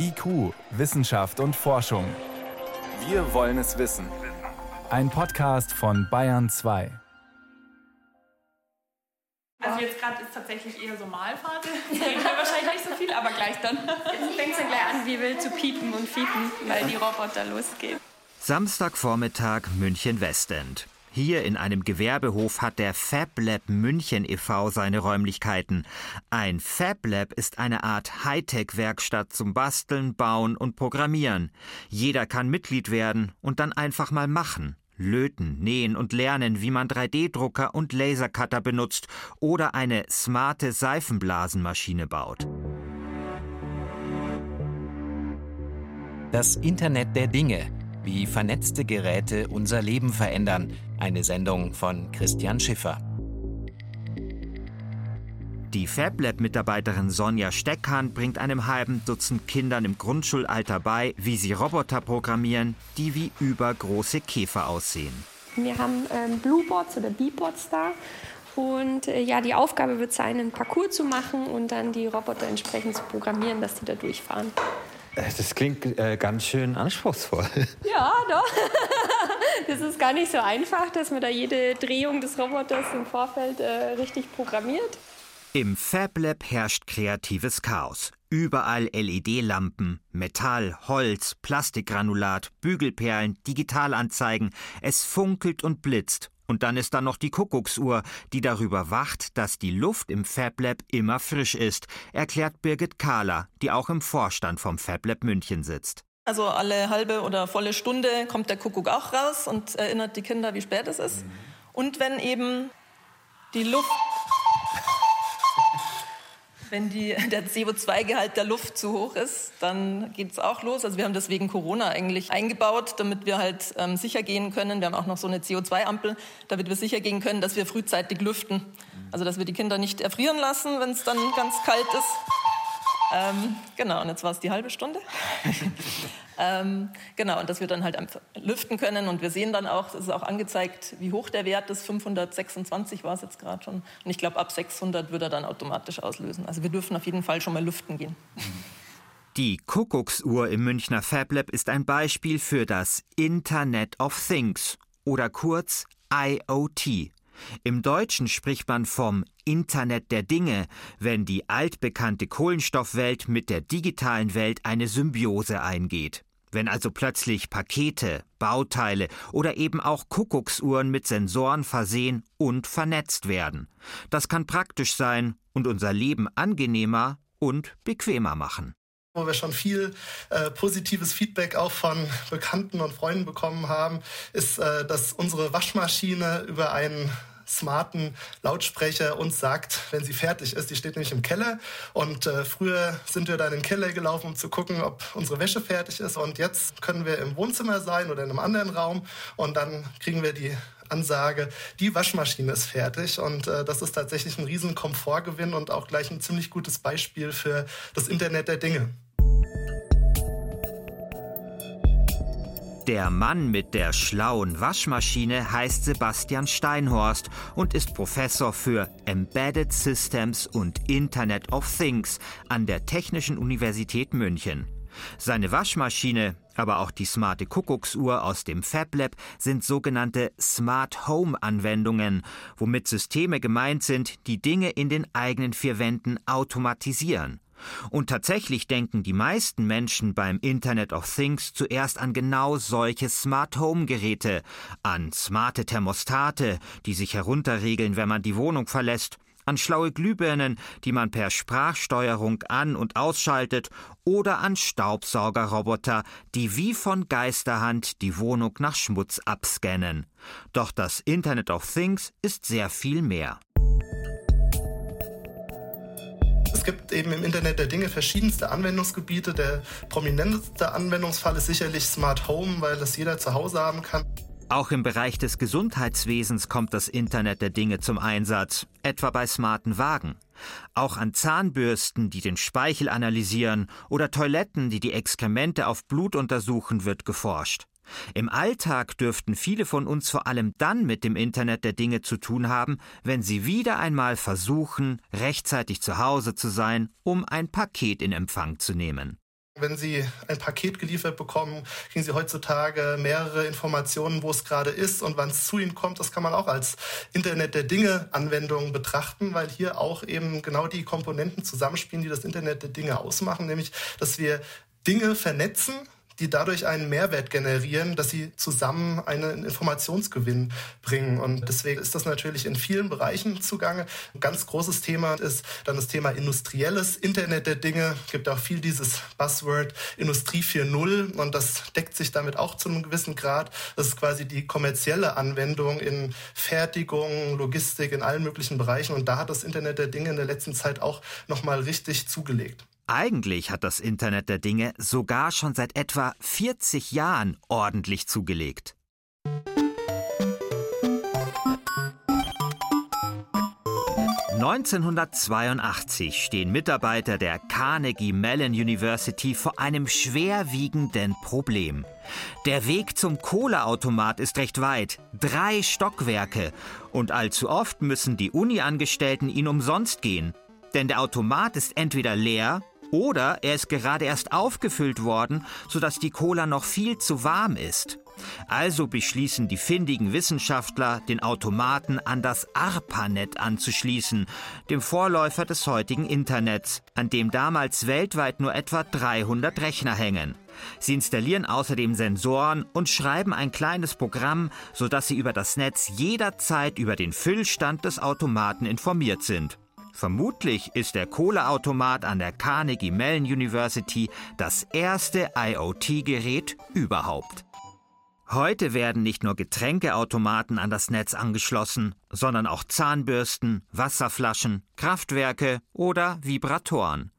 IQ, Wissenschaft und Forschung. Wir wollen es wissen. Ein Podcast von Bayern 2. Also jetzt gerade ist tatsächlich eher so Malphase. Ich wahrscheinlich nicht so viel, aber gleich dann. Jetzt fängt es dann gleich an, wie wild zu piepen und fiepen, weil die Roboter losgehen. Samstagvormittag München-Westend. Hier in einem Gewerbehof hat der FabLab München e.V. seine Räumlichkeiten. Ein FabLab ist eine Art Hightech-Werkstatt zum Basteln, Bauen und Programmieren. Jeder kann Mitglied werden und dann einfach mal machen. Löten, nähen und lernen, wie man 3D-Drucker und Lasercutter benutzt oder eine smarte Seifenblasenmaschine baut. Das Internet der Dinge wie vernetzte Geräte unser Leben verändern. Eine Sendung von Christian Schiffer. Die FabLab-Mitarbeiterin Sonja Steckhahn bringt einem halben Dutzend Kindern im Grundschulalter bei, wie sie Roboter programmieren, die wie übergroße Käfer aussehen. Wir haben ähm, Blueboards oder Beeboards da. Und äh, ja, die Aufgabe wird sein, einen Parcours zu machen und dann die Roboter entsprechend zu programmieren, dass die da durchfahren. Äh, das klingt äh, ganz schön anspruchsvoll. Ja, doch. Das ist gar nicht so einfach, dass man da jede Drehung des Roboters im Vorfeld äh, richtig programmiert. Im FabLab herrscht kreatives Chaos. Überall LED-Lampen, Metall, Holz, Plastikgranulat, Bügelperlen, Digitalanzeigen. Es funkelt und blitzt und dann ist da noch die Kuckucksuhr, die darüber wacht, dass die Luft im FabLab immer frisch ist, erklärt Birgit Kahler, die auch im Vorstand vom FabLab München sitzt. Also alle halbe oder volle Stunde kommt der Kuckuck auch raus und erinnert die Kinder, wie spät es ist. Und wenn eben die Luft wenn die, der CO2-Gehalt der Luft zu hoch ist, dann geht es auch los. Also wir haben das wegen Corona eigentlich eingebaut, damit wir halt ähm, sicher gehen können. Wir haben auch noch so eine CO2-Ampel, damit wir sicher gehen können, dass wir frühzeitig lüften. Also dass wir die Kinder nicht erfrieren lassen, wenn es dann ganz kalt ist. Ähm, genau, und jetzt war es die halbe Stunde. ähm, genau, und dass wir dann halt einfach lüften können. Und wir sehen dann auch, es ist auch angezeigt, wie hoch der Wert ist. 526 war es jetzt gerade schon. Und ich glaube, ab 600 würde er dann automatisch auslösen. Also wir dürfen auf jeden Fall schon mal lüften gehen. Die Kuckucksuhr im Münchner FabLab ist ein Beispiel für das Internet of Things oder kurz IoT. Im Deutschen spricht man vom Internet der Dinge, wenn die altbekannte Kohlenstoffwelt mit der digitalen Welt eine Symbiose eingeht. Wenn also plötzlich Pakete, Bauteile oder eben auch Kuckucksuhren mit Sensoren versehen und vernetzt werden. Das kann praktisch sein und unser Leben angenehmer und bequemer machen wo wir schon viel äh, positives Feedback auch von Bekannten und Freunden bekommen haben, ist, äh, dass unsere Waschmaschine über einen smarten Lautsprecher uns sagt, wenn sie fertig ist. Die steht nämlich im Keller und äh, früher sind wir dann in den Keller gelaufen, um zu gucken, ob unsere Wäsche fertig ist und jetzt können wir im Wohnzimmer sein oder in einem anderen Raum und dann kriegen wir die Ansage, die Waschmaschine ist fertig und äh, das ist tatsächlich ein riesen Komfortgewinn und auch gleich ein ziemlich gutes Beispiel für das Internet der Dinge. Der Mann mit der schlauen Waschmaschine heißt Sebastian Steinhorst und ist Professor für Embedded Systems und Internet of Things an der Technischen Universität München. Seine Waschmaschine, aber auch die smarte Kuckucksuhr aus dem FabLab sind sogenannte Smart Home Anwendungen, womit Systeme gemeint sind, die Dinge in den eigenen vier Wänden automatisieren. Und tatsächlich denken die meisten Menschen beim Internet of Things zuerst an genau solche Smart Home Geräte, an smarte Thermostate, die sich herunterregeln, wenn man die Wohnung verlässt, an schlaue Glühbirnen, die man per Sprachsteuerung an- und ausschaltet, oder an Staubsaugerroboter, die wie von Geisterhand die Wohnung nach Schmutz abscannen. Doch das Internet of Things ist sehr viel mehr. Es gibt eben im Internet der Dinge verschiedenste Anwendungsgebiete. Der prominenteste Anwendungsfall ist sicherlich Smart Home, weil das jeder zu Hause haben kann. Auch im Bereich des Gesundheitswesens kommt das Internet der Dinge zum Einsatz, etwa bei smarten Wagen. Auch an Zahnbürsten, die den Speichel analysieren, oder Toiletten, die die Exkremente auf Blut untersuchen, wird geforscht. Im Alltag dürften viele von uns vor allem dann mit dem Internet der Dinge zu tun haben, wenn sie wieder einmal versuchen, rechtzeitig zu Hause zu sein, um ein Paket in Empfang zu nehmen. Wenn Sie ein Paket geliefert bekommen, kriegen Sie heutzutage mehrere Informationen, wo es gerade ist und wann es zu Ihnen kommt. Das kann man auch als Internet der Dinge Anwendung betrachten, weil hier auch eben genau die Komponenten zusammenspielen, die das Internet der Dinge ausmachen, nämlich dass wir Dinge vernetzen die dadurch einen Mehrwert generieren, dass sie zusammen einen Informationsgewinn bringen. Und deswegen ist das natürlich in vielen Bereichen zugange. Ein ganz großes Thema ist dann das Thema industrielles Internet der Dinge. Es gibt auch viel dieses Buzzword Industrie 4.0 und das deckt sich damit auch zu einem gewissen Grad. Das ist quasi die kommerzielle Anwendung in Fertigung, Logistik, in allen möglichen Bereichen. Und da hat das Internet der Dinge in der letzten Zeit auch nochmal richtig zugelegt. Eigentlich hat das Internet der Dinge sogar schon seit etwa 40 Jahren ordentlich zugelegt. (1982) stehen Mitarbeiter der Carnegie Mellon University vor einem schwerwiegenden Problem. Der Weg zum Kohleautomat ist recht weit, drei Stockwerke, und allzu oft müssen die Uni-Angestellten ihn umsonst gehen. Denn der Automat ist entweder leer oder er ist gerade erst aufgefüllt worden, sodass die Cola noch viel zu warm ist. Also beschließen die findigen Wissenschaftler, den Automaten an das ARPANET anzuschließen, dem Vorläufer des heutigen Internets, an dem damals weltweit nur etwa 300 Rechner hängen. Sie installieren außerdem Sensoren und schreiben ein kleines Programm, sodass sie über das Netz jederzeit über den Füllstand des Automaten informiert sind. Vermutlich ist der Kohleautomat an der Carnegie Mellon University das erste IoT-Gerät überhaupt. Heute werden nicht nur Getränkeautomaten an das Netz angeschlossen, sondern auch Zahnbürsten, Wasserflaschen, Kraftwerke oder Vibratoren.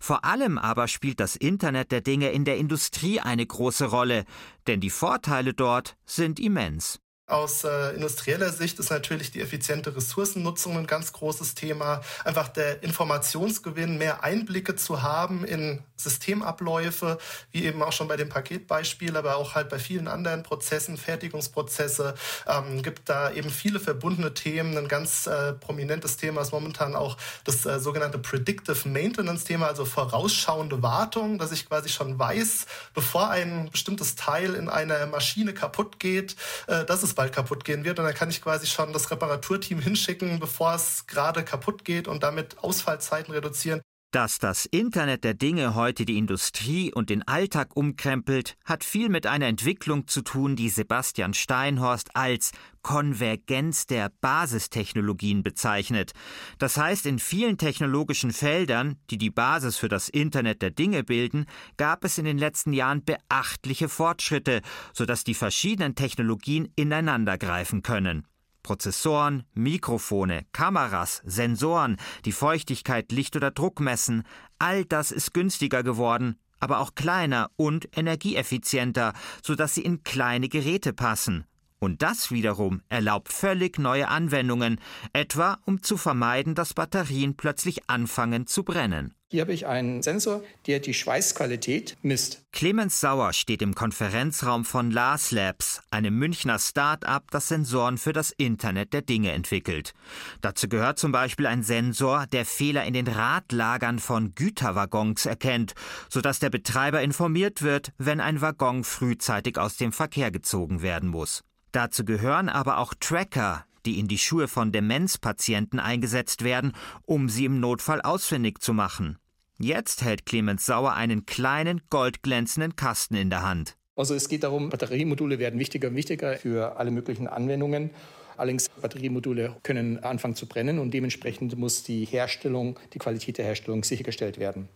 Vor allem aber spielt das Internet der Dinge in der Industrie eine große Rolle, denn die Vorteile dort sind immens. Aus äh, industrieller Sicht ist natürlich die effiziente Ressourcennutzung ein ganz großes Thema. Einfach der Informationsgewinn, mehr Einblicke zu haben in Systemabläufe, wie eben auch schon bei dem Paketbeispiel, aber auch halt bei vielen anderen Prozessen, Fertigungsprozesse, ähm, gibt da eben viele verbundene Themen. Ein ganz äh, prominentes Thema ist momentan auch das äh, sogenannte Predictive Maintenance Thema, also vorausschauende Wartung, dass ich quasi schon weiß, bevor ein bestimmtes Teil in einer Maschine kaputt geht, äh, dass es bald kaputt gehen wird. Und dann kann ich quasi schon das Reparaturteam hinschicken, bevor es gerade kaputt geht und damit Ausfallzeiten reduzieren. Dass das Internet der Dinge heute die Industrie und den Alltag umkrempelt, hat viel mit einer Entwicklung zu tun, die Sebastian Steinhorst als Konvergenz der Basistechnologien bezeichnet. Das heißt, in vielen technologischen Feldern, die die Basis für das Internet der Dinge bilden, gab es in den letzten Jahren beachtliche Fortschritte, sodass die verschiedenen Technologien ineinandergreifen können. Prozessoren, Mikrofone, Kameras, Sensoren, die Feuchtigkeit, Licht oder Druck messen, all das ist günstiger geworden, aber auch kleiner und energieeffizienter, sodass sie in kleine Geräte passen. Und das wiederum erlaubt völlig neue Anwendungen, etwa um zu vermeiden, dass Batterien plötzlich anfangen zu brennen. Hier habe ich einen Sensor, der die Schweißqualität misst. Clemens Sauer steht im Konferenzraum von Lars Labs, einem Münchner Start-up, das Sensoren für das Internet der Dinge entwickelt. Dazu gehört zum Beispiel ein Sensor, der Fehler in den Radlagern von Güterwaggons erkennt, sodass der Betreiber informiert wird, wenn ein Waggon frühzeitig aus dem Verkehr gezogen werden muss. Dazu gehören aber auch Tracker, die in die Schuhe von Demenzpatienten eingesetzt werden, um sie im Notfall ausfindig zu machen. Jetzt hält Clemens Sauer einen kleinen, goldglänzenden Kasten in der Hand. Also es geht darum, Batteriemodule werden wichtiger und wichtiger für alle möglichen Anwendungen. Allerdings Batteriemodule können anfangen zu brennen und dementsprechend muss die Herstellung, die Qualität der Herstellung sichergestellt werden.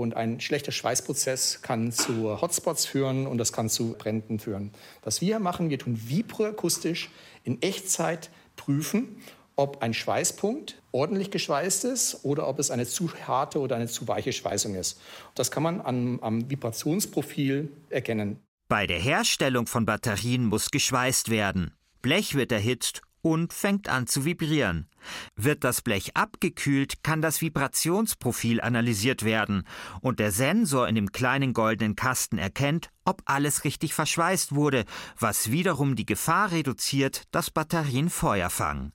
Und ein schlechter Schweißprozess kann zu Hotspots führen und das kann zu Bränden führen. Was wir machen, wir tun vibroakustisch in Echtzeit prüfen, ob ein Schweißpunkt ordentlich geschweißt ist oder ob es eine zu harte oder eine zu weiche Schweißung ist. Das kann man am, am Vibrationsprofil erkennen. Bei der Herstellung von Batterien muss geschweißt werden. Blech wird erhitzt und fängt an zu vibrieren. Wird das Blech abgekühlt, kann das Vibrationsprofil analysiert werden und der Sensor in dem kleinen goldenen Kasten erkennt, ob alles richtig verschweißt wurde, was wiederum die Gefahr reduziert, dass Batterien Feuer fangen.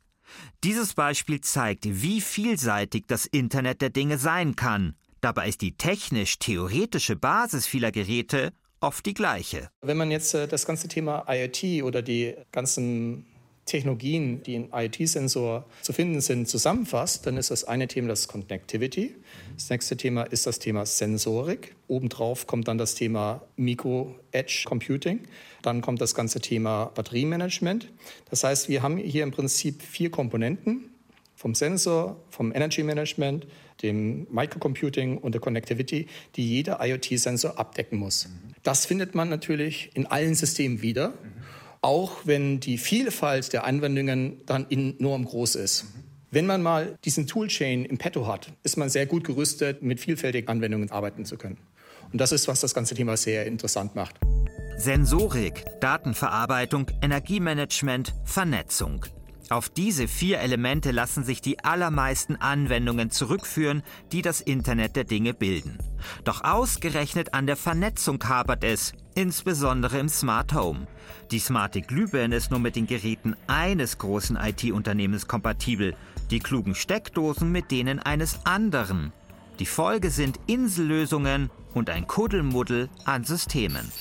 Dieses Beispiel zeigt, wie vielseitig das Internet der Dinge sein kann. Dabei ist die technisch-theoretische Basis vieler Geräte oft die gleiche. Wenn man jetzt äh, das ganze Thema IoT oder die ganzen Technologien, die im IoT-Sensor zu finden sind, zusammenfasst, dann ist das eine Thema das Connectivity. Das nächste Thema ist das Thema Sensorik. Obendrauf kommt dann das Thema Micro-Edge-Computing. Dann kommt das ganze Thema Batteriemanagement. Das heißt, wir haben hier im Prinzip vier Komponenten vom Sensor, vom Energy Management, dem Microcomputing und der Connectivity, die jeder IoT-Sensor abdecken muss. Das findet man natürlich in allen Systemen wieder auch wenn die Vielfalt der Anwendungen dann enorm groß ist. Wenn man mal diesen Toolchain im Petto hat, ist man sehr gut gerüstet, mit vielfältigen Anwendungen arbeiten zu können. Und das ist, was das ganze Thema sehr interessant macht. Sensorik, Datenverarbeitung, Energiemanagement, Vernetzung. Auf diese vier Elemente lassen sich die allermeisten Anwendungen zurückführen, die das Internet der Dinge bilden. Doch ausgerechnet an der Vernetzung hapert es, insbesondere im Smart Home. Die smarte Glühbirne ist nur mit den Geräten eines großen IT-Unternehmens kompatibel, die klugen Steckdosen mit denen eines anderen. Die Folge sind Insellösungen und ein Kuddelmuddel an Systemen.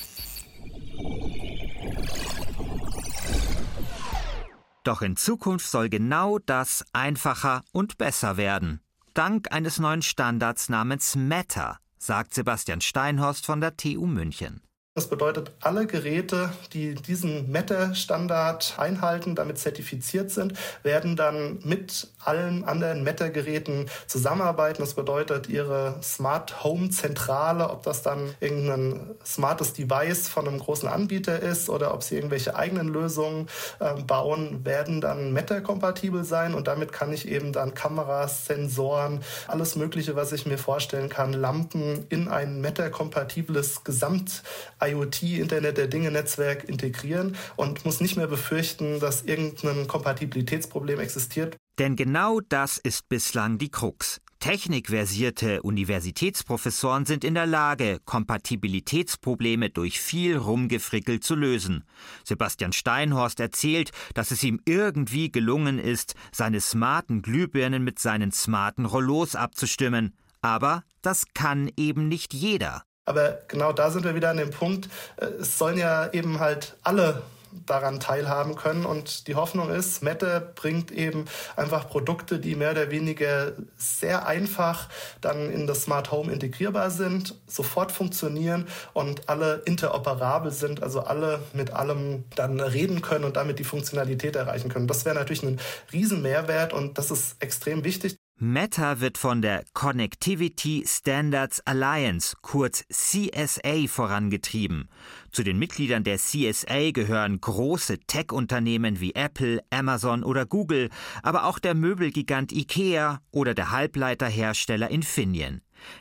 Doch in Zukunft soll genau das einfacher und besser werden. Dank eines neuen Standards namens Meta, sagt Sebastian Steinhorst von der TU München. Das bedeutet, alle Geräte, die diesen Meta-Standard einhalten, damit zertifiziert sind, werden dann mit allen anderen Meta-Geräten zusammenarbeiten. Das bedeutet, ihre Smart Home Zentrale, ob das dann irgendein smartes Device von einem großen Anbieter ist oder ob sie irgendwelche eigenen Lösungen äh, bauen, werden dann Meta-kompatibel sein und damit kann ich eben dann Kameras, Sensoren, alles Mögliche, was ich mir vorstellen kann, Lampen in ein Meta-kompatibles Gesamt IoT, Internet der Dinge Netzwerk integrieren und muss nicht mehr befürchten, dass irgendein Kompatibilitätsproblem existiert. Denn genau das ist bislang die Krux. Technikversierte Universitätsprofessoren sind in der Lage, Kompatibilitätsprobleme durch viel Rumgefrickel zu lösen. Sebastian Steinhorst erzählt, dass es ihm irgendwie gelungen ist, seine smarten Glühbirnen mit seinen smarten Rollos abzustimmen. Aber das kann eben nicht jeder. Aber genau da sind wir wieder an dem Punkt, äh, es sollen ja eben halt alle daran teilhaben können. Und die Hoffnung ist, Mette bringt eben einfach Produkte, die mehr oder weniger sehr einfach dann in das Smart Home integrierbar sind, sofort funktionieren und alle interoperabel sind, also alle mit allem dann reden können und damit die Funktionalität erreichen können. Das wäre natürlich ein Riesenmehrwert und das ist extrem wichtig. Meta wird von der Connectivity Standards Alliance, kurz CSA, vorangetrieben. Zu den Mitgliedern der CSA gehören große Tech-Unternehmen wie Apple, Amazon oder Google, aber auch der Möbelgigant IKEA oder der Halbleiterhersteller Infineon.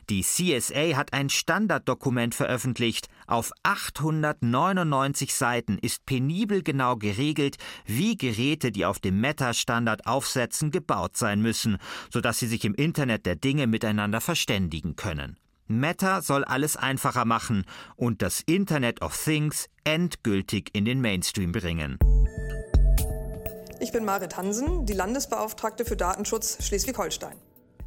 Die CSA hat ein Standarddokument veröffentlicht. Auf 899 Seiten ist penibel genau geregelt, wie Geräte, die auf dem Meta-Standard aufsetzen, gebaut sein müssen, sodass sie sich im Internet der Dinge miteinander verständigen können. Meta soll alles einfacher machen und das Internet of Things endgültig in den Mainstream bringen. Ich bin Marit Hansen, die Landesbeauftragte für Datenschutz Schleswig-Holstein.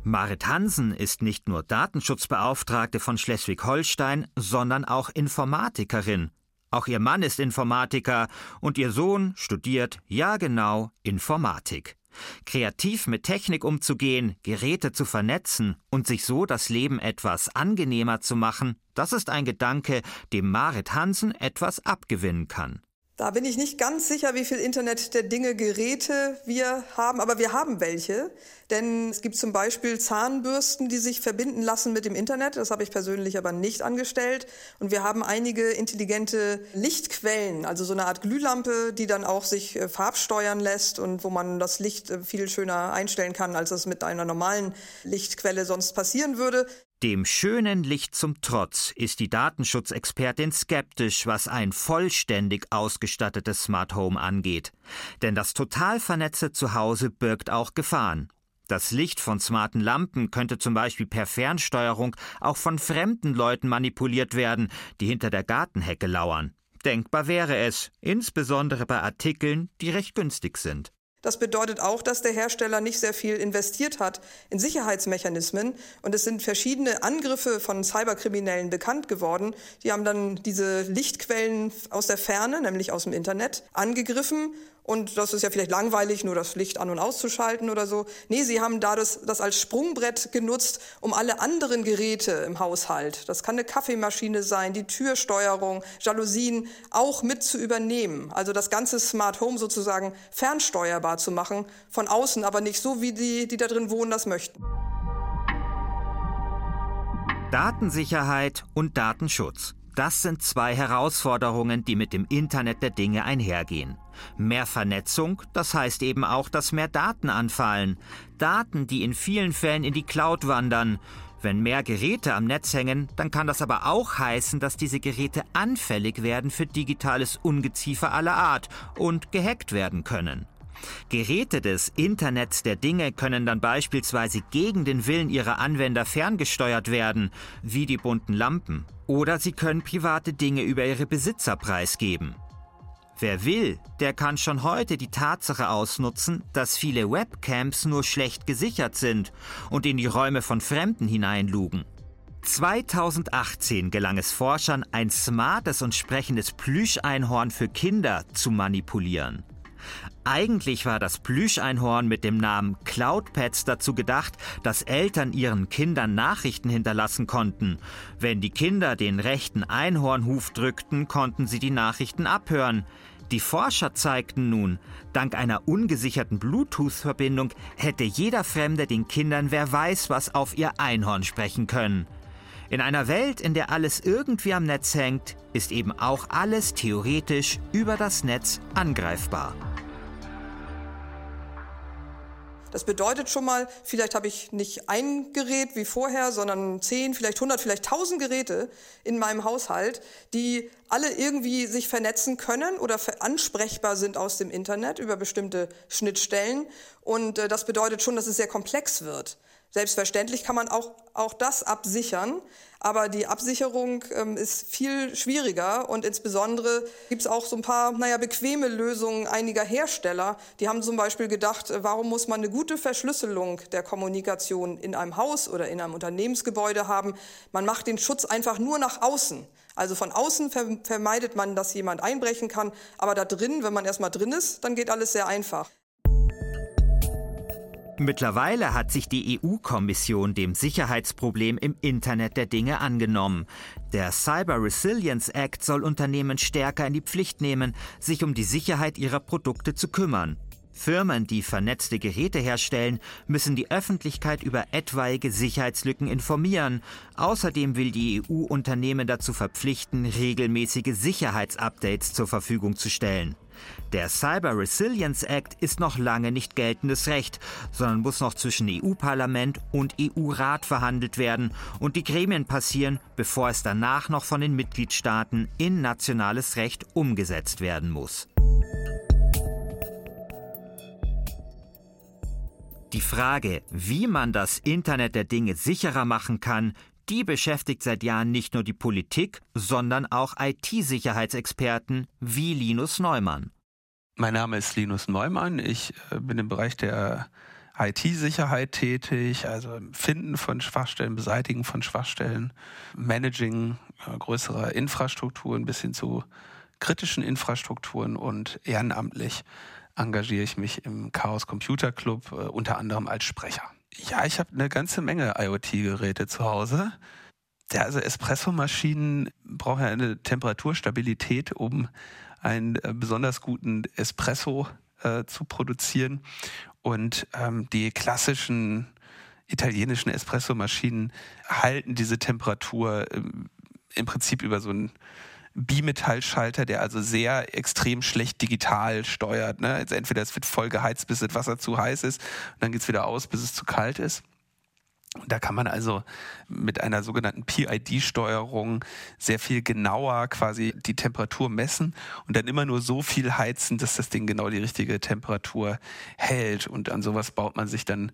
Marit Hansen ist nicht nur Datenschutzbeauftragte von Schleswig-Holstein, sondern auch Informatikerin. Auch ihr Mann ist Informatiker und ihr Sohn studiert, ja genau, Informatik. Kreativ mit Technik umzugehen, Geräte zu vernetzen und sich so das Leben etwas angenehmer zu machen, das ist ein Gedanke, dem Marit Hansen etwas abgewinnen kann. Da bin ich nicht ganz sicher, wie viel Internet der Dinge Geräte wir haben, aber wir haben welche. Denn es gibt zum Beispiel Zahnbürsten, die sich verbinden lassen mit dem Internet. Das habe ich persönlich aber nicht angestellt. Und wir haben einige intelligente Lichtquellen, also so eine Art Glühlampe, die dann auch sich äh, farbsteuern lässt und wo man das Licht äh, viel schöner einstellen kann, als es mit einer normalen Lichtquelle sonst passieren würde. Dem schönen Licht zum Trotz ist die Datenschutzexpertin skeptisch, was ein vollständig ausgestattetes Smart Home angeht. Denn das total vernetzte Zuhause birgt auch Gefahren. Das Licht von smarten Lampen könnte zum Beispiel per Fernsteuerung auch von fremden Leuten manipuliert werden, die hinter der Gartenhecke lauern. Denkbar wäre es, insbesondere bei Artikeln, die recht günstig sind. Das bedeutet auch, dass der Hersteller nicht sehr viel investiert hat in Sicherheitsmechanismen. Und es sind verschiedene Angriffe von Cyberkriminellen bekannt geworden. Die haben dann diese Lichtquellen aus der Ferne, nämlich aus dem Internet, angegriffen und das ist ja vielleicht langweilig, nur das Licht an- und auszuschalten oder so. Nee, sie haben da das, das als Sprungbrett genutzt, um alle anderen Geräte im Haushalt, das kann eine Kaffeemaschine sein, die Türsteuerung, Jalousien, auch mit zu übernehmen. Also das ganze Smart Home sozusagen fernsteuerbar zu machen, von außen, aber nicht so, wie die, die da drin wohnen, das möchten. Datensicherheit und Datenschutz. Das sind zwei Herausforderungen, die mit dem Internet der Dinge einhergehen. Mehr Vernetzung, das heißt eben auch, dass mehr Daten anfallen. Daten, die in vielen Fällen in die Cloud wandern. Wenn mehr Geräte am Netz hängen, dann kann das aber auch heißen, dass diese Geräte anfällig werden für digitales Ungeziefer aller Art und gehackt werden können. Geräte des Internets der Dinge können dann beispielsweise gegen den Willen ihrer Anwender ferngesteuert werden, wie die bunten Lampen. Oder sie können private Dinge über ihre Besitzer preisgeben. Wer will, der kann schon heute die Tatsache ausnutzen, dass viele Webcams nur schlecht gesichert sind und in die Räume von Fremden hineinlugen. 2018 gelang es Forschern, ein smartes und sprechendes Plüscheinhorn für Kinder zu manipulieren. Eigentlich war das Plüscheinhorn mit dem Namen Cloudpets dazu gedacht, dass Eltern ihren Kindern Nachrichten hinterlassen konnten. Wenn die Kinder den rechten Einhornhuf drückten, konnten sie die Nachrichten abhören. Die Forscher zeigten nun, dank einer ungesicherten Bluetooth-Verbindung hätte jeder Fremde den Kindern wer weiß was auf ihr Einhorn sprechen können. In einer Welt, in der alles irgendwie am Netz hängt, ist eben auch alles theoretisch über das Netz angreifbar. Das bedeutet schon mal, vielleicht habe ich nicht ein Gerät wie vorher, sondern zehn, vielleicht hundert, vielleicht tausend Geräte in meinem Haushalt, die alle irgendwie sich vernetzen können oder ansprechbar sind aus dem Internet über bestimmte Schnittstellen. Und äh, das bedeutet schon, dass es sehr komplex wird. Selbstverständlich kann man auch, auch das absichern, aber die Absicherung ähm, ist viel schwieriger und insbesondere gibt es auch so ein paar, naja, bequeme Lösungen einiger Hersteller. Die haben zum Beispiel gedacht, äh, warum muss man eine gute Verschlüsselung der Kommunikation in einem Haus oder in einem Unternehmensgebäude haben? Man macht den Schutz einfach nur nach außen. Also von außen vermeidet man, dass jemand einbrechen kann, aber da drin, wenn man erstmal drin ist, dann geht alles sehr einfach. Mittlerweile hat sich die EU-Kommission dem Sicherheitsproblem im Internet der Dinge angenommen. Der Cyber Resilience Act soll Unternehmen stärker in die Pflicht nehmen, sich um die Sicherheit ihrer Produkte zu kümmern. Firmen, die vernetzte Geräte herstellen, müssen die Öffentlichkeit über etwaige Sicherheitslücken informieren. Außerdem will die EU Unternehmen dazu verpflichten, regelmäßige Sicherheitsupdates zur Verfügung zu stellen. Der Cyber Resilience Act ist noch lange nicht geltendes Recht, sondern muss noch zwischen EU-Parlament und EU-Rat verhandelt werden und die Gremien passieren, bevor es danach noch von den Mitgliedstaaten in nationales Recht umgesetzt werden muss. Die Frage, wie man das Internet der Dinge sicherer machen kann, die beschäftigt seit Jahren nicht nur die Politik, sondern auch IT-Sicherheitsexperten wie Linus Neumann. Mein Name ist Linus Neumann. Ich äh, bin im Bereich der IT-Sicherheit tätig, also Finden von Schwachstellen, Beseitigen von Schwachstellen, Managing äh, größerer Infrastrukturen bis hin zu kritischen Infrastrukturen und ehrenamtlich engagiere ich mich im Chaos Computer Club, äh, unter anderem als Sprecher. Ja, ich habe eine ganze Menge IoT-Geräte zu Hause. Ja, also Espresso-Maschinen brauchen ja eine Temperaturstabilität, um einen äh, besonders guten Espresso äh, zu produzieren. Und ähm, die klassischen italienischen Espresso-Maschinen halten diese Temperatur ähm, im Prinzip über so einen Bimetallschalter, der also sehr extrem schlecht digital steuert. Ne? Also entweder es wird voll geheizt, bis das Wasser zu heiß ist, und dann geht es wieder aus, bis es zu kalt ist. Da kann man also mit einer sogenannten PID-Steuerung sehr viel genauer quasi die Temperatur messen und dann immer nur so viel heizen, dass das Ding genau die richtige Temperatur hält. Und an sowas baut man sich dann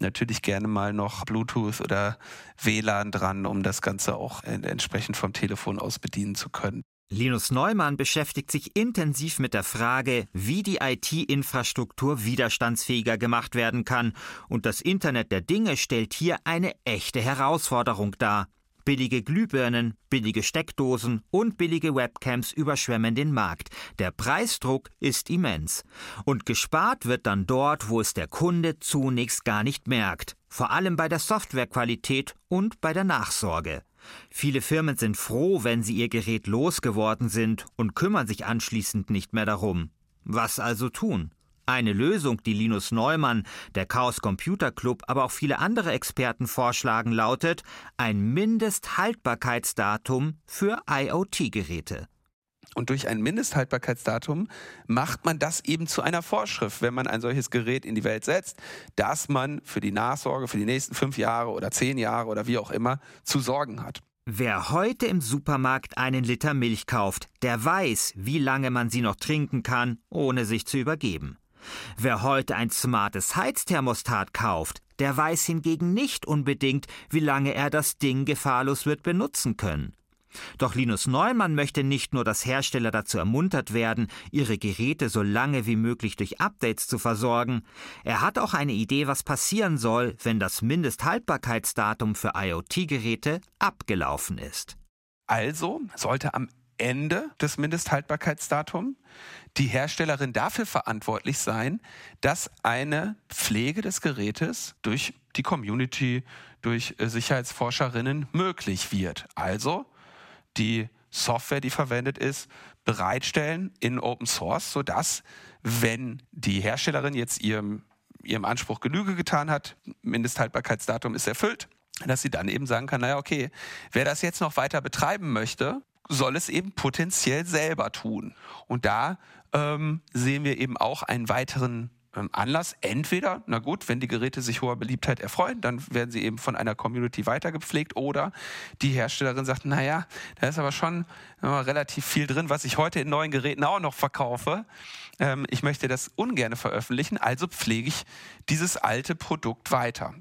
natürlich gerne mal noch Bluetooth oder WLAN dran, um das Ganze auch entsprechend vom Telefon aus bedienen zu können. Linus Neumann beschäftigt sich intensiv mit der Frage, wie die IT-Infrastruktur widerstandsfähiger gemacht werden kann, und das Internet der Dinge stellt hier eine echte Herausforderung dar. Billige Glühbirnen, billige Steckdosen und billige Webcams überschwemmen den Markt. Der Preisdruck ist immens. Und gespart wird dann dort, wo es der Kunde zunächst gar nicht merkt. Vor allem bei der Softwarequalität und bei der Nachsorge. Viele Firmen sind froh, wenn sie ihr Gerät losgeworden sind und kümmern sich anschließend nicht mehr darum. Was also tun? Eine Lösung, die Linus Neumann, der Chaos Computer Club, aber auch viele andere Experten vorschlagen, lautet ein Mindesthaltbarkeitsdatum für IoT-Geräte. Und durch ein Mindesthaltbarkeitsdatum macht man das eben zu einer Vorschrift, wenn man ein solches Gerät in die Welt setzt, dass man für die Nachsorge für die nächsten fünf Jahre oder zehn Jahre oder wie auch immer zu sorgen hat. Wer heute im Supermarkt einen Liter Milch kauft, der weiß, wie lange man sie noch trinken kann, ohne sich zu übergeben. Wer heute ein smartes Heizthermostat kauft, der weiß hingegen nicht unbedingt, wie lange er das Ding gefahrlos wird benutzen können. Doch Linus Neumann möchte nicht nur, dass Hersteller dazu ermuntert werden, ihre Geräte so lange wie möglich durch Updates zu versorgen, er hat auch eine Idee, was passieren soll, wenn das Mindesthaltbarkeitsdatum für IoT-Geräte abgelaufen ist. Also sollte am Ende des Mindesthaltbarkeitsdatums die Herstellerin dafür verantwortlich sein, dass eine Pflege des Gerätes durch die Community, durch äh, Sicherheitsforscherinnen möglich wird. Also die Software, die verwendet ist, bereitstellen in Open Source, sodass, wenn die Herstellerin jetzt ihrem, ihrem Anspruch Genüge getan hat, Mindesthaltbarkeitsdatum ist erfüllt, dass sie dann eben sagen kann, naja, okay, wer das jetzt noch weiter betreiben möchte, soll es eben potenziell selber tun. Und da ähm, sehen wir eben auch einen weiteren ähm, Anlass. Entweder, na gut, wenn die Geräte sich hoher Beliebtheit erfreuen, dann werden sie eben von einer Community weitergepflegt oder die Herstellerin sagt, naja, da ist aber schon relativ viel drin, was ich heute in neuen Geräten auch noch verkaufe. Ähm, ich möchte das ungern veröffentlichen, also pflege ich dieses alte Produkt weiter.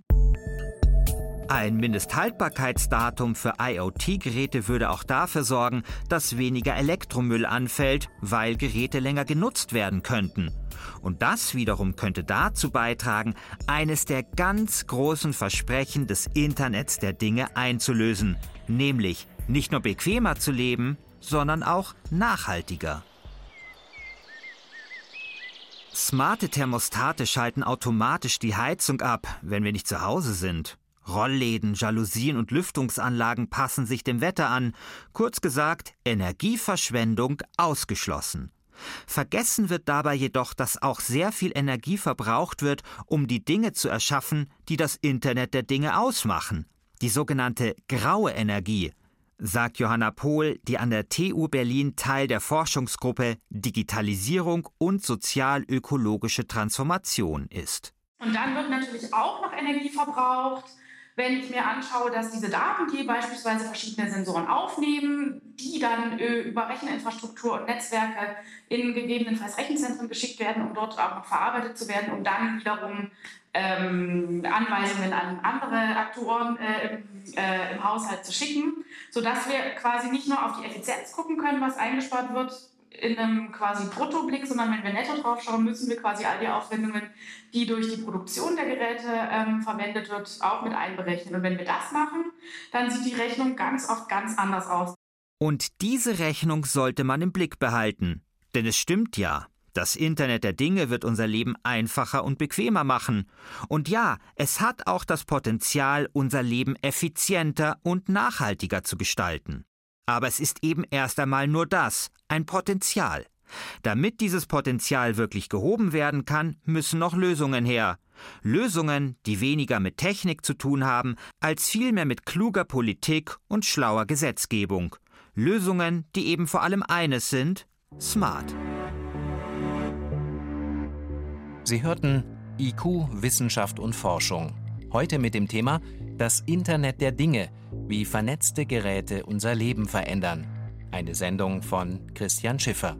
Ein Mindesthaltbarkeitsdatum für IoT-Geräte würde auch dafür sorgen, dass weniger Elektromüll anfällt, weil Geräte länger genutzt werden könnten. Und das wiederum könnte dazu beitragen, eines der ganz großen Versprechen des Internets der Dinge einzulösen, nämlich nicht nur bequemer zu leben, sondern auch nachhaltiger. Smarte Thermostate schalten automatisch die Heizung ab, wenn wir nicht zu Hause sind. Rollläden, Jalousien und Lüftungsanlagen passen sich dem Wetter an. Kurz gesagt, Energieverschwendung ausgeschlossen. Vergessen wird dabei jedoch, dass auch sehr viel Energie verbraucht wird, um die Dinge zu erschaffen, die das Internet der Dinge ausmachen. Die sogenannte graue Energie, sagt Johanna Pohl, die an der TU Berlin Teil der Forschungsgruppe Digitalisierung und sozial-ökologische Transformation ist. Und dann wird natürlich auch noch Energie verbraucht wenn ich mir anschaue, dass diese Daten, die beispielsweise verschiedene Sensoren aufnehmen, die dann äh, über Recheninfrastruktur und Netzwerke in gegebenenfalls Rechenzentren geschickt werden, um dort auch noch verarbeitet zu werden, um dann wiederum ähm, Anweisungen an andere Aktoren äh, äh, im Haushalt zu schicken, sodass wir quasi nicht nur auf die Effizienz gucken können, was eingespart wird, in einem quasi Bruttoblick, sondern wenn wir netto drauf schauen, müssen wir quasi all die Aufwendungen, die durch die Produktion der Geräte ähm, verwendet wird, auch mit einberechnen. Und wenn wir das machen, dann sieht die Rechnung ganz oft ganz anders aus. Und diese Rechnung sollte man im Blick behalten. Denn es stimmt ja, das Internet der Dinge wird unser Leben einfacher und bequemer machen. Und ja, es hat auch das Potenzial, unser Leben effizienter und nachhaltiger zu gestalten. Aber es ist eben erst einmal nur das, ein Potenzial. Damit dieses Potenzial wirklich gehoben werden kann, müssen noch Lösungen her. Lösungen, die weniger mit Technik zu tun haben, als vielmehr mit kluger Politik und schlauer Gesetzgebung. Lösungen, die eben vor allem eines sind, smart. Sie hörten IQ, Wissenschaft und Forschung. Heute mit dem Thema Das Internet der Dinge, wie vernetzte Geräte unser Leben verändern. Eine Sendung von Christian Schiffer.